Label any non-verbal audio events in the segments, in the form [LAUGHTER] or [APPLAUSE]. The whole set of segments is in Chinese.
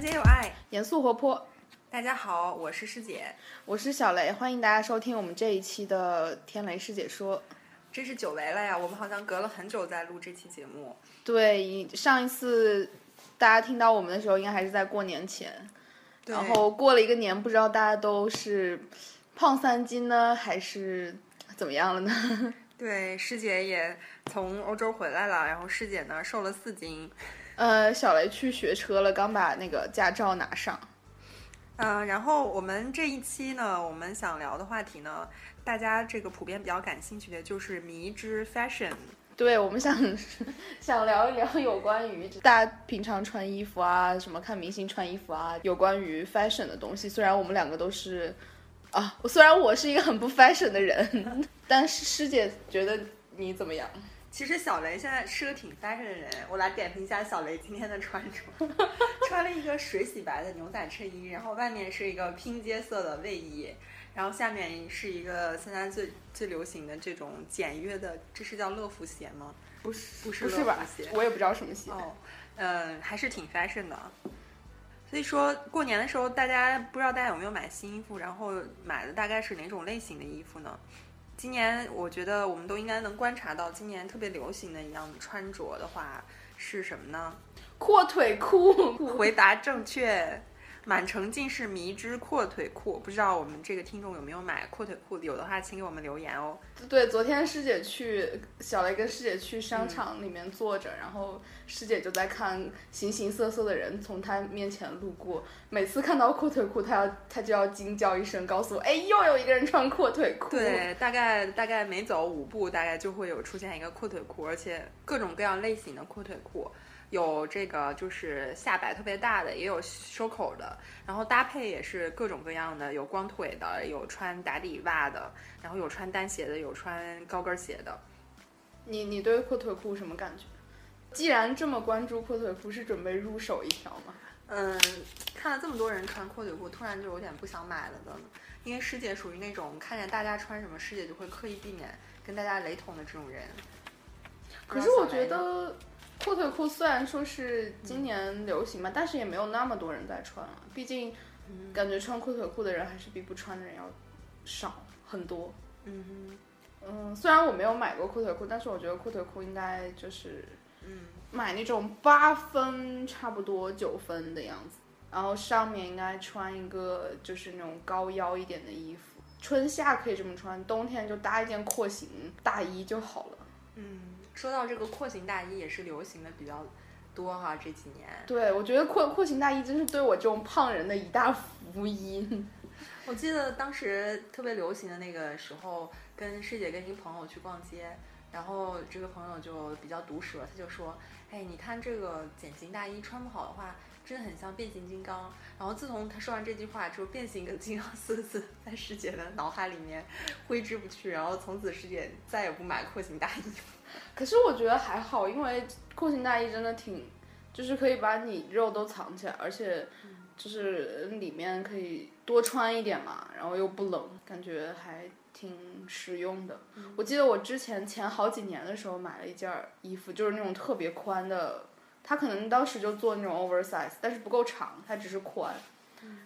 简洁有爱，严肃活泼。大家好，我是师姐，我是小雷，欢迎大家收听我们这一期的天雷师姐说。真是久违了呀，我们好像隔了很久在录这期节目。对，上一次大家听到我们的时候，应该还是在过年前。然后过了一个年，不知道大家都是胖三斤呢，还是怎么样了呢？对，师姐也从欧洲回来了，然后师姐呢瘦了四斤。呃，小雷去学车了，刚把那个驾照拿上。嗯，然后我们这一期呢，我们想聊的话题呢，大家这个普遍比较感兴趣的就是迷之 fashion。对，我们想想聊一聊有关于大家平常穿衣服啊，什么看明星穿衣服啊，有关于 fashion 的东西。虽然我们两个都是啊，虽然我是一个很不 fashion 的人，但是师姐觉得你怎么样？其实小雷现在是个挺 fashion 的人，我来点评一下小雷今天的穿着，[LAUGHS] 穿了一个水洗白的牛仔衬衣，然后外面是一个拼接色的卫衣，然后下面是一个现在最最流行的这种简约的，这是叫乐福鞋吗？不是，不是，不是吧？我也不知道什么鞋。哦，嗯，还是挺 fashion 的。所以说过年的时候，大家不知道大家有没有买新衣服，然后买的大概是哪种类型的衣服呢？今年我觉得我们都应该能观察到，今年特别流行的一样穿着的话是什么呢？阔腿裤。回答正确。满城尽是迷之阔腿裤，不知道我们这个听众有没有买阔腿裤？有的话，请给我们留言哦。对，昨天师姐去小雷跟师姐去商场里面坐着，然后师姐就在看形形色色的人从她面前路过。每次看到阔腿裤，她要她就要惊叫一声，告诉我：“哎，又有一个人穿阔腿裤。”对，大概大概每走五步，大概就会有出现一个阔腿裤，而且各种各样类型的阔腿裤。有这个就是下摆特别大的，也有收口的，然后搭配也是各种各样的，有光腿的，有穿打底袜的，然后有穿单鞋的，有穿高跟鞋的。你你对阔腿裤什么感觉？既然这么关注阔腿裤，是准备入手一条吗？嗯，看了这么多人穿阔腿裤，突然就有点不想买了的。因为师姐属于那种看见大家穿什么，师姐就会刻意避免跟大家雷同的这种人。可是我觉得。阔腿裤虽然说是今年流行嘛，但是也没有那么多人在穿了。毕竟，感觉穿阔腿裤的人还是比不穿的人要少很多。嗯，嗯，虽然我没有买过阔腿裤，但是我觉得阔腿裤应该就是，嗯，买那种八分差不多九分的样子，然后上面应该穿一个就是那种高腰一点的衣服，春夏可以这么穿，冬天就搭一件廓形大衣就好了。嗯。说到这个廓形大衣也是流行的比较多哈，这几年。对，我觉得廓廓形大衣真是对我这种胖人的一大福音。[LAUGHS] 我记得当时特别流行的那个时候，跟师姐跟一个朋友去逛街，然后这个朋友就比较毒舌，他就说：“哎，你看这个茧型大衣穿不好的话。”真的很像变形金刚。然后自从他说完这句话之后，“变形跟金刚”四个字在师姐的脑海里面挥之不去。然后从此师姐再也不买廓形大衣。可是我觉得还好，因为廓形大衣真的挺，就是可以把你肉都藏起来，而且就是里面可以多穿一点嘛，然后又不冷，感觉还挺实用的。我记得我之前前好几年的时候买了一件衣服，就是那种特别宽的。它可能当时就做那种 oversize，但是不够长，它只是宽。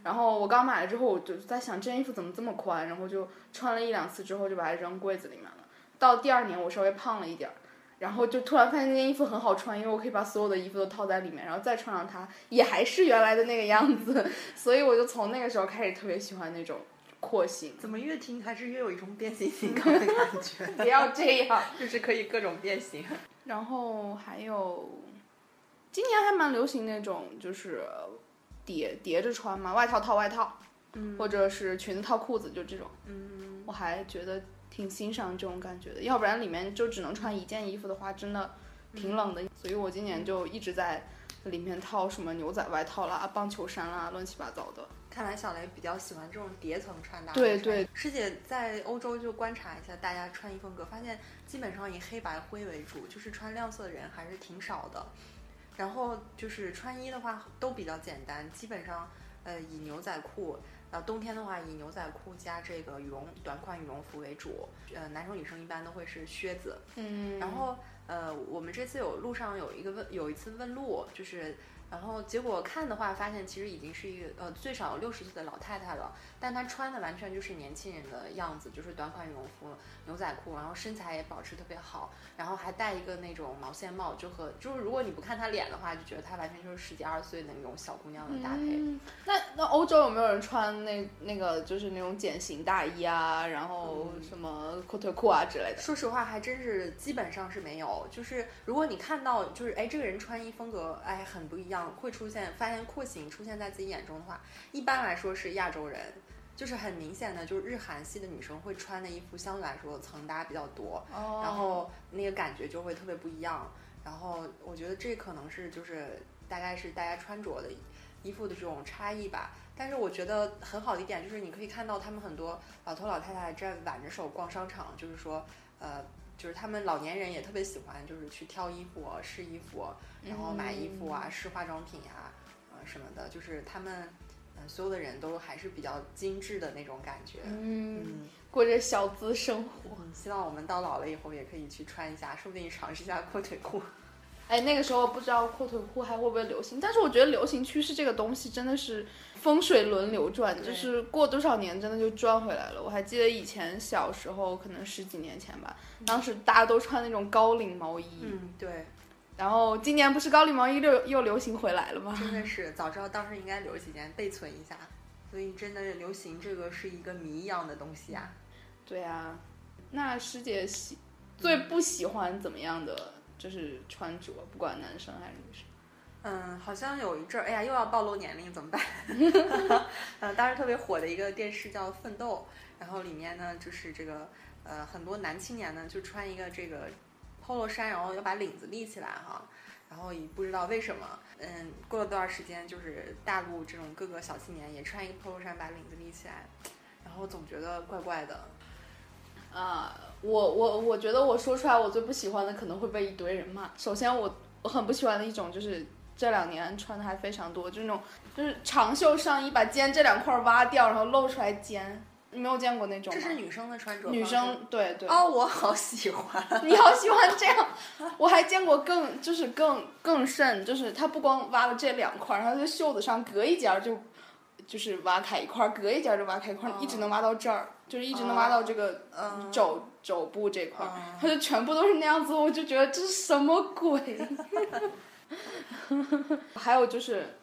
然后我刚买了之后，我就在想这件衣服怎么这么宽，然后就穿了一两次之后就把它扔柜子里面了。到第二年我稍微胖了一点儿，然后就突然发现那件衣服很好穿，因为我可以把所有的衣服都套在里面，然后再穿上它也还是原来的那个样子。[LAUGHS] 所以我就从那个时候开始特别喜欢那种廓形。怎么越听还是越有一种变形金 [LAUGHS] 刚的感觉？不要这样，[LAUGHS] 就是可以各种变形。然后还有。今年还蛮流行那种，就是叠叠着穿嘛，外套套外套，嗯，或者是裙子套裤子，就这种，嗯，我还觉得挺欣赏这种感觉的。要不然里面就只能穿一件衣服的话，真的挺冷的。所以我今年就一直在里面套什么牛仔外套啦、棒球衫啦，乱七八糟的。看来小雷比较喜欢这种叠层穿搭。对对，师姐在欧洲就观察一下大家穿衣风格，发现基本上以黑白灰为主，就是穿亮色的人还是挺少的。然后就是穿衣的话都比较简单，基本上呃以牛仔裤，然后冬天的话以牛仔裤加这个羽绒短款羽绒服为主，呃男生女生一般都会是靴子，嗯，然后呃我们这次有路上有一个问有一次问路，就是。然后结果看的话，发现其实已经是一个呃最少六十岁的老太太了，但她穿的完全就是年轻人的样子，就是短款羽绒服、牛仔裤，然后身材也保持特别好，然后还戴一个那种毛线帽，就和就是如果你不看她脸的话，就觉得她完全就是十几二十岁的那种小姑娘的搭配。嗯，那那欧洲有没有人穿那那个就是那种茧型大衣啊，然后什么阔腿裤啊之类的？说实话，还真是基本上是没有。就是如果你看到，就是哎，这个人穿衣风格哎很不一样，会出现发现廓形出现在自己眼中的话，一般来说是亚洲人，就是很明显的，就是日韩系的女生会穿的衣服相对来说层搭比较多，哦然后那个感觉就会特别不一样。然后我觉得这可能是就是大概是大家穿着的衣服的这种差异吧。但是我觉得很好的一点就是你可以看到他们很多老头老太太这样挽着手逛商场，就是说呃。就是他们老年人也特别喜欢，就是去挑衣服、试衣服，然后买衣服啊、试化妆品呀、呃什么的。就是他们，嗯、所有的人都还是比较精致的那种感觉。嗯，嗯，过着小资生活。嗯希望我们到老了以后也可以去穿一下，说不定尝试一下阔腿裤。哎，那个时候不知道阔腿裤还会不会流行，但是我觉得流行趋势这个东西真的是风水轮流转，就是过多少年真的就转回来了。我还记得以前小时候，可能十几年前吧，当时大家都穿那种高领毛衣，嗯，对，然后今年不是高领毛衣又又流行回来了吗？真的是早知道当时应该留几件备存一下。所以真的流行这个是一个谜一样的东西啊。对啊，那师姐喜最不喜欢怎么样的就是穿着，不管男生还是女生。嗯，好像有一阵儿，哎呀，又要暴露年龄怎么办？[LAUGHS] 呃，当时特别火的一个电视叫《奋斗》，然后里面呢就是这个呃很多男青年呢就穿一个这个 polo 衫，然后要把领子立起来哈，然后也不知道为什么，嗯，过了多长时间，就是大陆这种各个小青年也穿一个 polo 衫把领子立起来，然后总觉得怪怪的。啊，我我我觉得我说出来我最不喜欢的可能会被一堆人骂。首先我我很不喜欢的一种就是这两年穿的还非常多，就是那种就是长袖上衣把肩这两块挖掉，然后露出来肩。你没有见过那种？这是女生的穿着，女生对对。哦，我好喜欢。你好喜欢这样，我还见过更就是更更甚，就是他不光挖了这两块儿，然后在袖子上隔一截儿就就是挖开一块儿，隔一截儿就挖开一块一直能挖到这儿，就是一直能挖到这个嗯肘肘部这块儿，嗯它就全部都是那样子，我就觉得这是什么鬼？[LAUGHS] 还有就是，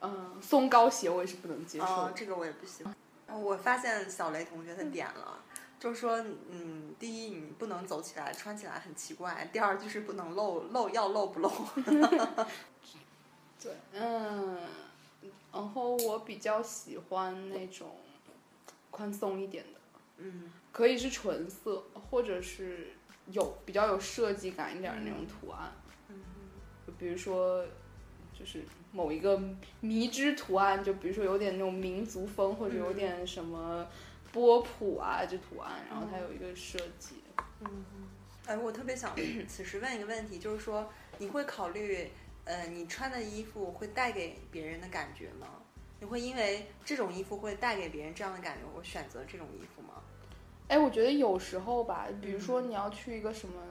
嗯，松糕鞋我也是不能接受这个我也不喜欢。我发现小雷同学的点了，就是说，嗯，第一你不能走起来穿起来很奇怪，第二就是不能露露要露不露。[LAUGHS] 对，嗯，然后我比较喜欢那种宽松一点的，嗯可以是纯色，或者是有比较有设计感一点的那种图案，嗯就比如说就是某一个迷之图案，就比如说有点那种民族风，或者有点什么波普啊这图案，然后它有一个设计。嗯。哎，我特别想 [CLEARS THROAT] 此时问一个问题，就是说，你会考虑，呃，你穿的衣服会带给别人的感觉吗？你会因为这种衣服会带给别人这样的感觉，我选择这种衣服吗？哎，我觉得有时候吧，比如说你要去一个什么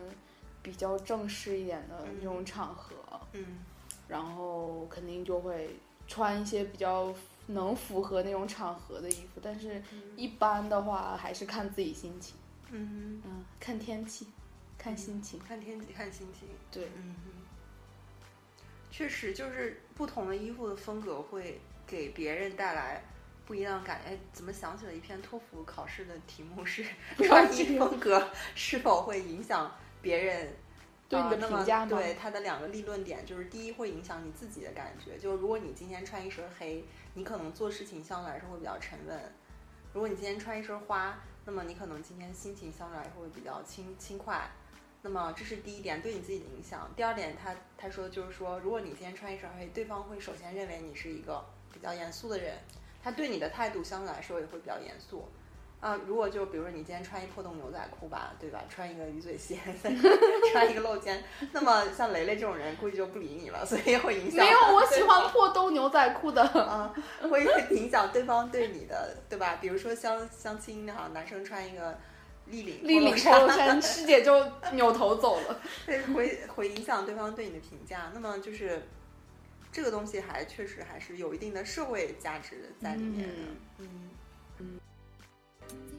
比较正式一点的那种场合，嗯然后肯定就会穿一些比较能符合那种场合的衣服，但是一般的话还是看自己心情，嗯，嗯，看天气，看心情。看天气看心情。对，嗯嗯，确实就是不同的衣服的风格会给别人带来不一样的感觉。哎，怎么想起了一篇托福考试的题目是 [LAUGHS] [LAUGHS] 穿衣风格是否会影响别人？对你的评价吗对它的两个立论点就是：第一，会影响你自己的感觉，就是如果你今天穿一身黑，你可能做事情相对来说会比较沉稳；如果你今天穿一身花，那么你可能今天心情相对来说会比较轻轻快。那么这是第一点对你自己的影响。第二点他，他说就是说，如果你今天穿一身黑，对方会首先认为你是一个比较严肃的人，他对你的态度相对来说也会比较严肃。啊，如果就比如说你今天穿一破洞牛仔裤吧，对吧？穿一个鱼嘴鞋，[LAUGHS] 穿一个露肩，那么像雷雷这种人估计就不理你了，所以会影响。没有，我喜欢破洞牛仔裤的。啊，会影响对方对你的，对吧？比如说相相亲哈，男生穿一个立领立领 polo 衫，师姐就扭头走了。[LAUGHS] 对，会会影响对方对你的评价。那么就是这个东西还确实还是有一定的社会价值在里面的。嗯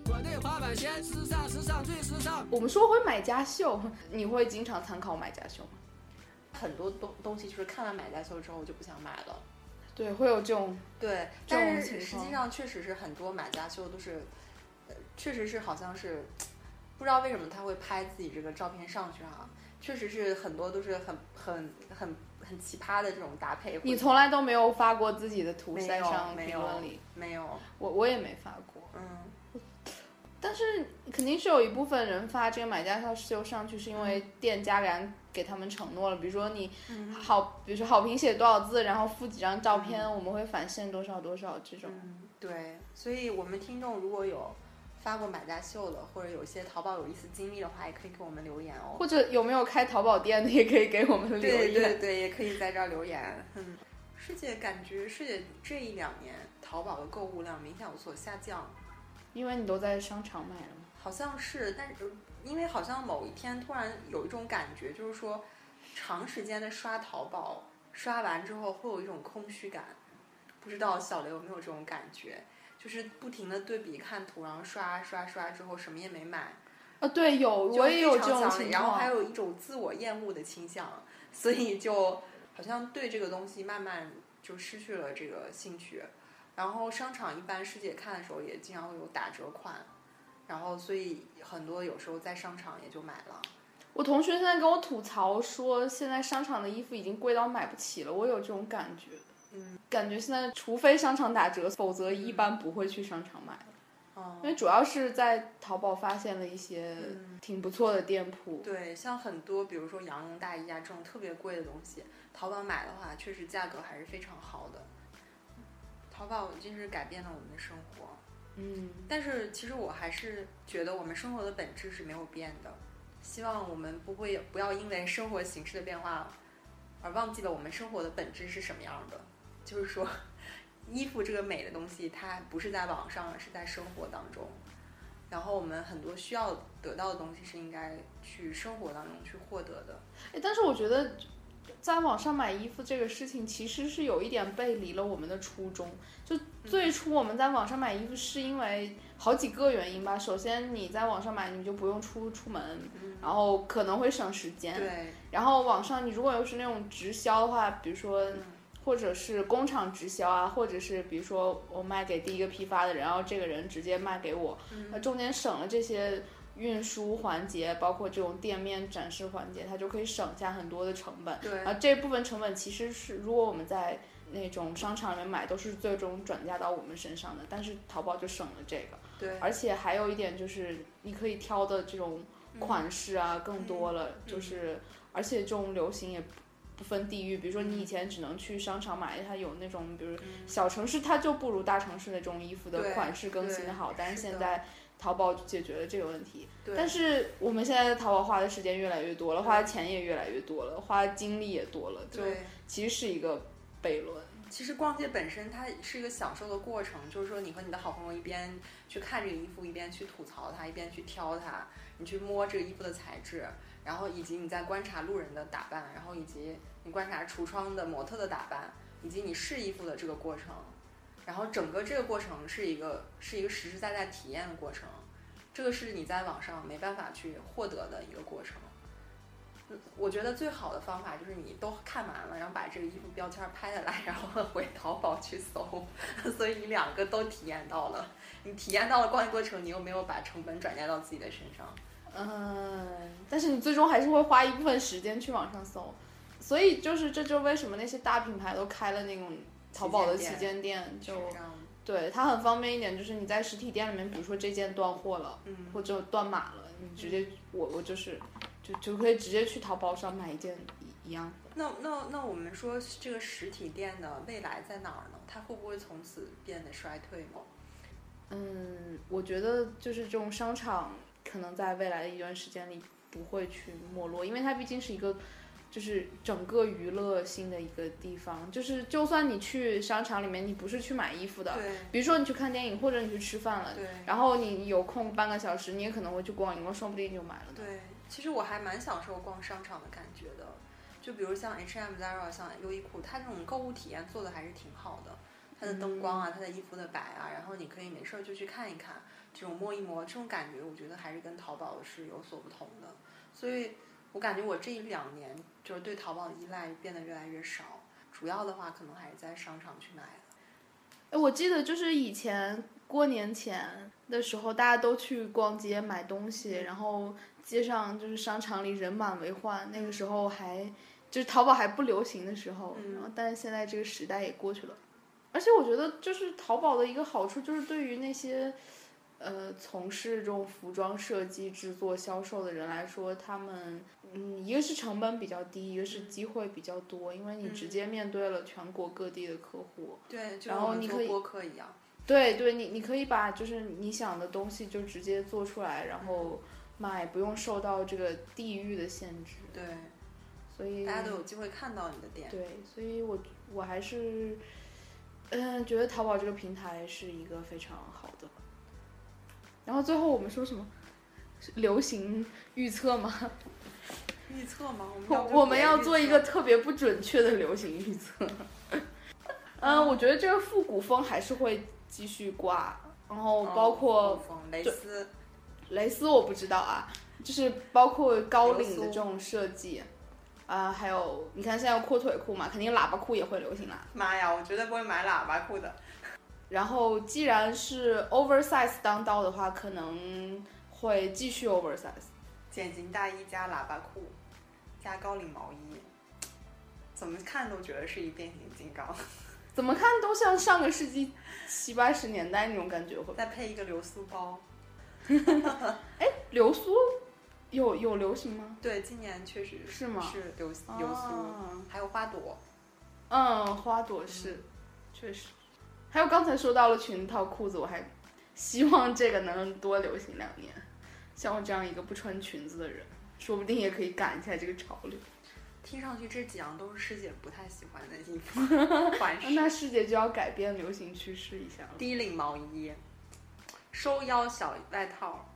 国内滑板鞋时尚，时尚最时尚。我们说回买家秀，[LAUGHS] 你会经常参考买家秀吗？很多东东西就是看了买家秀之后我就不想买了。对，会有这种对，但是实际上确实是很多买家秀都是，呃，确实是好像是不知道为什么他会拍自己这个照片上去哈、确实是很多都是很很很很奇葩的这种搭配。你从来都没有发过自己的图在上评论里，没有？我我也没发过。嗯，但是肯定是有一部分人发这个买家秀上去，是因为店家给给他们承诺了，比如说你嗯好，比如说好评写多少字，然后附几张照片，我们会返现多少多少这种。嗯，对，所以我们听众如果有发过买家秀的，或者有一些淘宝有意思经历的话，也可以给我们留言哦。或者有没有开淘宝店的，也可以给我们留言。对对对，也可以在这儿留言。嗯，师姐感觉师姐这一两年淘宝的购物量明显有所下降，因为你都在商场买了吗。好像是，但是因为好像某一天突然有一种感觉，就是说长时间的刷淘宝，刷完之后会有一种空虚感，不知道小雷有没有这种感觉？就是不停的对比看图，然后刷刷刷之后什么也没买，啊，对，有我也有这种情况然后还。有一种自我厌恶的倾向，所以就好像对这个东西慢慢就失去了这个兴趣。然后商场一般师姐看的时候也经常会有打折款，然后所以很多有时候在商场也就买了。我同学现在跟我吐槽说，现在商场的衣服已经贵到买不起了，我有这种感觉。嗯，感觉现在除非商场打折，否则一般不会去商场买。哦因为主要是在淘宝发现了一些嗯挺不错的店铺。对，像很多比如说羊绒大衣啊这种特别贵的东西，淘宝买的话，确实价格还是非常好的。淘宝真是改变了我们的生活。嗯，但是其实我还是觉得我们生活的本质是没有变的，希望我们不会不要因为生活形式的变化而忘记了我们生活的本质是什么样的。就是说，衣服这个美的东西，它不是在网上，而是在生活当中。然后我们很多需要得到的东西是应该去生活当中去获得的。哎，但是我觉得在网上买衣服这个事情，其实是有一点背离了我们的初衷。就最初我们在网上买衣服，是因为好几个原因吧。首先，你在网上买，你就不用出出门，然后可能会省时间。对，然后网上你如果又是那种直销的话，比如说，或者是工厂直销啊，或者是比如说我卖给第一个批发的人，然后这个人直接卖给我，那中间省了这些运输环节，包括这种店面展示环节，它就可以省下很多的成本。对啊这部分成本其实是如果我们在那种商场里面买，都是最终转嫁到我们身上的，但是淘宝就省了这个。对，而且还有一点就是，你可以挑的这种款式啊更多了，嗯就是而且这种流行也不不分地域，比如说你以前只能去商场买，它有那种比如小城市它就不如大城市那种衣服的款式更新的好，但是现在淘宝解决了这个问题。对但是我们现在在淘宝花的时间越来越多了，花的钱也越来越多了，花的精力也多了，就对。其实是一个悖论。其实逛街本身它是一个享受的过程，就是说你和你的好朋友一边去看这个衣服，一边去吐槽它，一边去挑它，你去摸这个衣服的材质，然后以及你在观察路人的打扮，然后以及你观察橱窗的模特的打扮，以及你试衣服的这个过程，然后整个这个过程是一个是一个实实在在体验的过程，这个是你在网上没办法去获得的一个过程。我觉得最好的方法就是你都看完了，然后把这个衣服标签拍下来，然后回淘宝去搜，[LAUGHS] 所以你两个都体验到了。你体验到了逛的过程，你又没有把成本转嫁到自己的身上。嗯，但是你最终还是会花一部分时间去网上搜，所以就是这就为什么那些大品牌都开了那种淘宝的旗舰店，是就对它很方便一点，就是你在实体店里面，比如说这件断货了，嗯，或者断码了，你直接我我就是就就可以直接去淘宝上买一件一一样的。那那那我们说这个实体店的未来在哪儿呢？它会不会从此变得衰退呢？嗯，我觉得就是这种商场可能在未来的一段时间里不会去没落，因为它毕竟是一个就是整个娱乐性的一个地方。就是就算你去商场里面，你不是去买衣服的，对比如说你去看电影或者你去吃饭了，对然后你有空半个小时，你也可能会去逛一逛，说不定就买了。对，其实我还蛮享受逛商场的感觉的。就比如像 H&M、Zara、像优衣库，它这种购物体验做的还是挺好的。它的灯光啊，它的衣服的摆啊，然后你可以没事儿就去看一看，这种摸一摸，这种感觉我觉得还是跟淘宝是有所不同的。所以我感觉我这一两年就是对淘宝的依赖变得越来越少，主要的话可能还是在商场去买的。哎，我记得就是以前过年前的时候，大家都去逛街买东西，然后街上就是商场里人满为患，那个时候还就是淘宝还不流行的时候，然后但是现在这个时代也过去了。而且我觉得，就是淘宝的一个好处，就是对于那些，呃，从事这种服装设计、制作、销售的人来说，他们，嗯，一个是成本比较低，一个是机会比较多，因为你直接面对了全国各地的客户。对，就然后你可以播客一样。对对，你你可以把就是你想的东西就直接做出来，然后卖，不用受到这个地域的限制。对，所以大家都有机会看到你的店。对，所以我我还是。嗯，觉得淘宝这个平台是一个非常好的。然后最后我们说什么？流行预测吗？预测吗？我我们要做一个特别不准确的流行预测。[LAUGHS] 嗯，我觉得这个复古风还是会继续挂，然后包括蕾丝，蕾丝我不知道啊，就是包括高领的这种设计。啊，还有你看现在有阔腿裤嘛，肯定喇叭裤也会流行啦。妈呀，我绝对不会买喇叭裤的。然后既然是 oversize 当道的话，可能会继续 oversize。剪型大衣加喇叭裤，加高领毛衣，怎么看都觉得是一变形金刚。[LAUGHS] 怎么看都像上个世纪七八十年代那种感觉。会再配一个流苏包。[LAUGHS] 哎，流苏。有有流行吗？对，今年确实是吗？是流流苏，还有花朵。嗯，花朵是，确实。还有刚才说到了裙子套裤子，我还希望这个能多流行两年。像我这样一个不穿裙子的人，说不定也可以赶一下这个潮流。听上去这几样都是师姐不太喜欢的衣服 [LAUGHS] 款式。那师姐就要改变流行趋势一下了。低领毛衣，收腰小外套。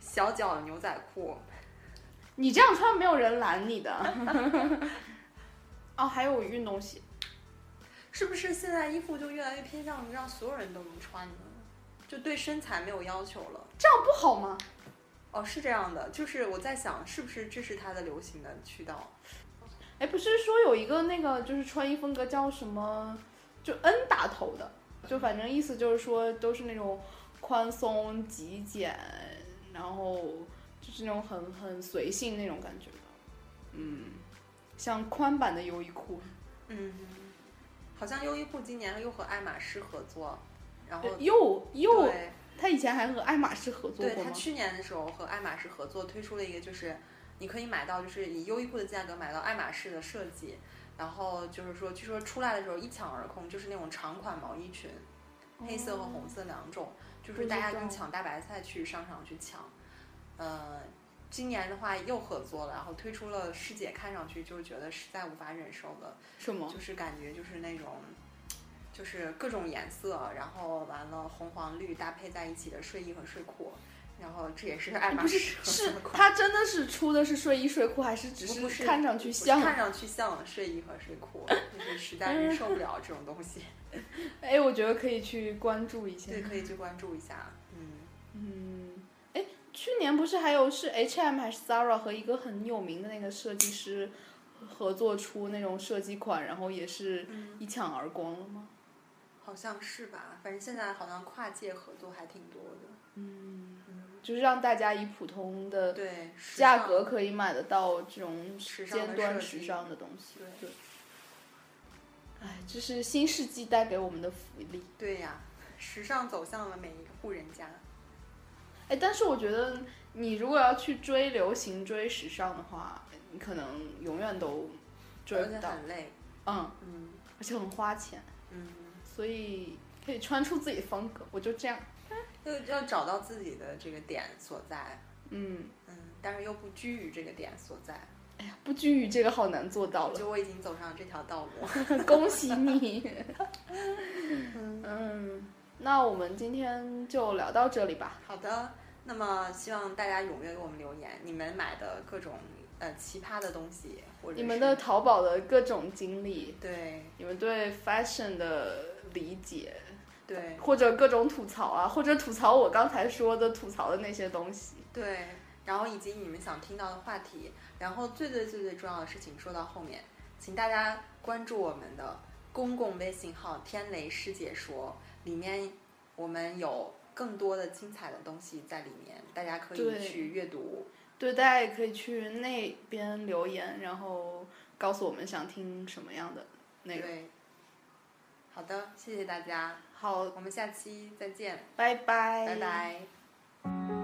小脚的牛仔裤，你这样穿没有人拦你的。[LAUGHS] 哦，还有运动鞋，是不是现在衣服就越来越偏向于让所有人都能穿呢？就对身材没有要求了，这样不好吗？哦，是这样的，就是我在想，是不是这是它的流行的渠道？哎，不是说有一个那个就是穿衣风格叫什么，就 N 打头的，就反正意思就是说都是那种宽松极简。然后就是那种很很随性那种感觉的，嗯，像宽版的优衣库，嗯，好像优衣库今年又和爱马仕合作，然后又又，他以前还和爱马仕合作过对他去年的时候和爱马仕合作推出了一个，就是你可以买到，就是以优衣库的价格买到爱马仕的设计，然后就是说据说出来的时候一抢而空，就是那种长款毛衣裙，黑色和红色两种。就是大家跟抢大白菜去商场去抢，呃，今年的话又合作了，然后推出了师姐看上去就觉得实在无法忍受的，什么？就是感觉就是那种，就是各种颜色，然后完了红黄绿搭配在一起的睡衣和睡裤，然后这也是爱马仕 [LAUGHS] 是它真的是出的是睡衣睡裤，还是只是看上去像？看上去像睡衣和睡裤，就是实在是受不了这种东西。[LAUGHS] 哎，我觉得可以去关注一下。对，可以去关注一下。嗯嗯，哎，去年不是还有是 H&M 还是 Zara 和一个很有名的那个设计师合作出那种设计款，然后也是一抢而光了吗？好像是吧，反正现在好像跨界合作还挺多的。嗯，就是让大家以普通的对价格可以买得到这种尖端时尚的东西。对。哎，这是新世纪带给我们的福利。对呀，时尚走向了每一个户人家。哎，但是我觉得，你如果要去追流行、追时尚的话，你可能永远都追不到。很累。嗯嗯，而且很花钱。嗯。所以可以穿出自己风格，我就这样。要要找到自己的这个点所在。嗯嗯，但是又不拘于这个点所在。哎呀，不拘于这个好难做到了。就我已经走上这条道路 [LAUGHS] [LAUGHS] 恭喜你。[LAUGHS] 嗯，那我们今天就聊到这里吧。好的，那么希望大家踊跃给我们留言，你们买的各种呃奇葩的东西，或者你们的淘宝的各种经历，对你们对 fashion 的理解，对或者各种吐槽啊，或者吐槽我刚才说的吐槽的那些东西。对，然后以及你们想听到的话题，然后最最最最重要的事情说到后面，请大家关注我们的公共微信号“天雷师姐说”，里面我们有更多的精彩的东西在里面，大家可以去阅读。对，大家也可以去那边留言，然后告诉我们想听什么样的内容。对，好的，谢谢大家，好，我们下期再见，拜拜，拜拜。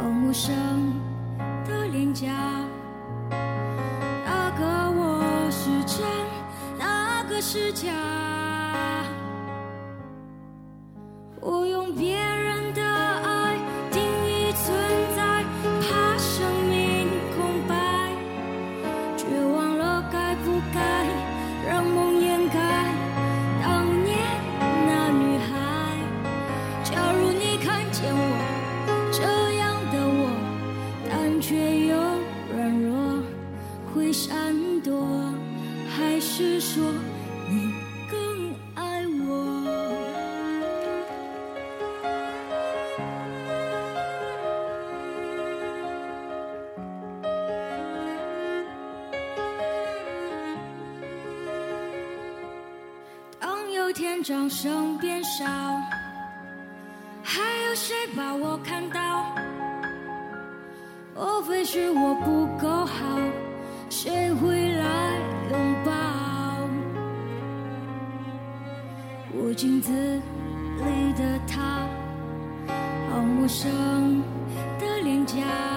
好陌生的脸颊。那个我是真，那个是假。掌声变少，还有谁把我看到？莫非是我不够好？谁会来拥抱？我镜子里的他，好陌生的脸颊。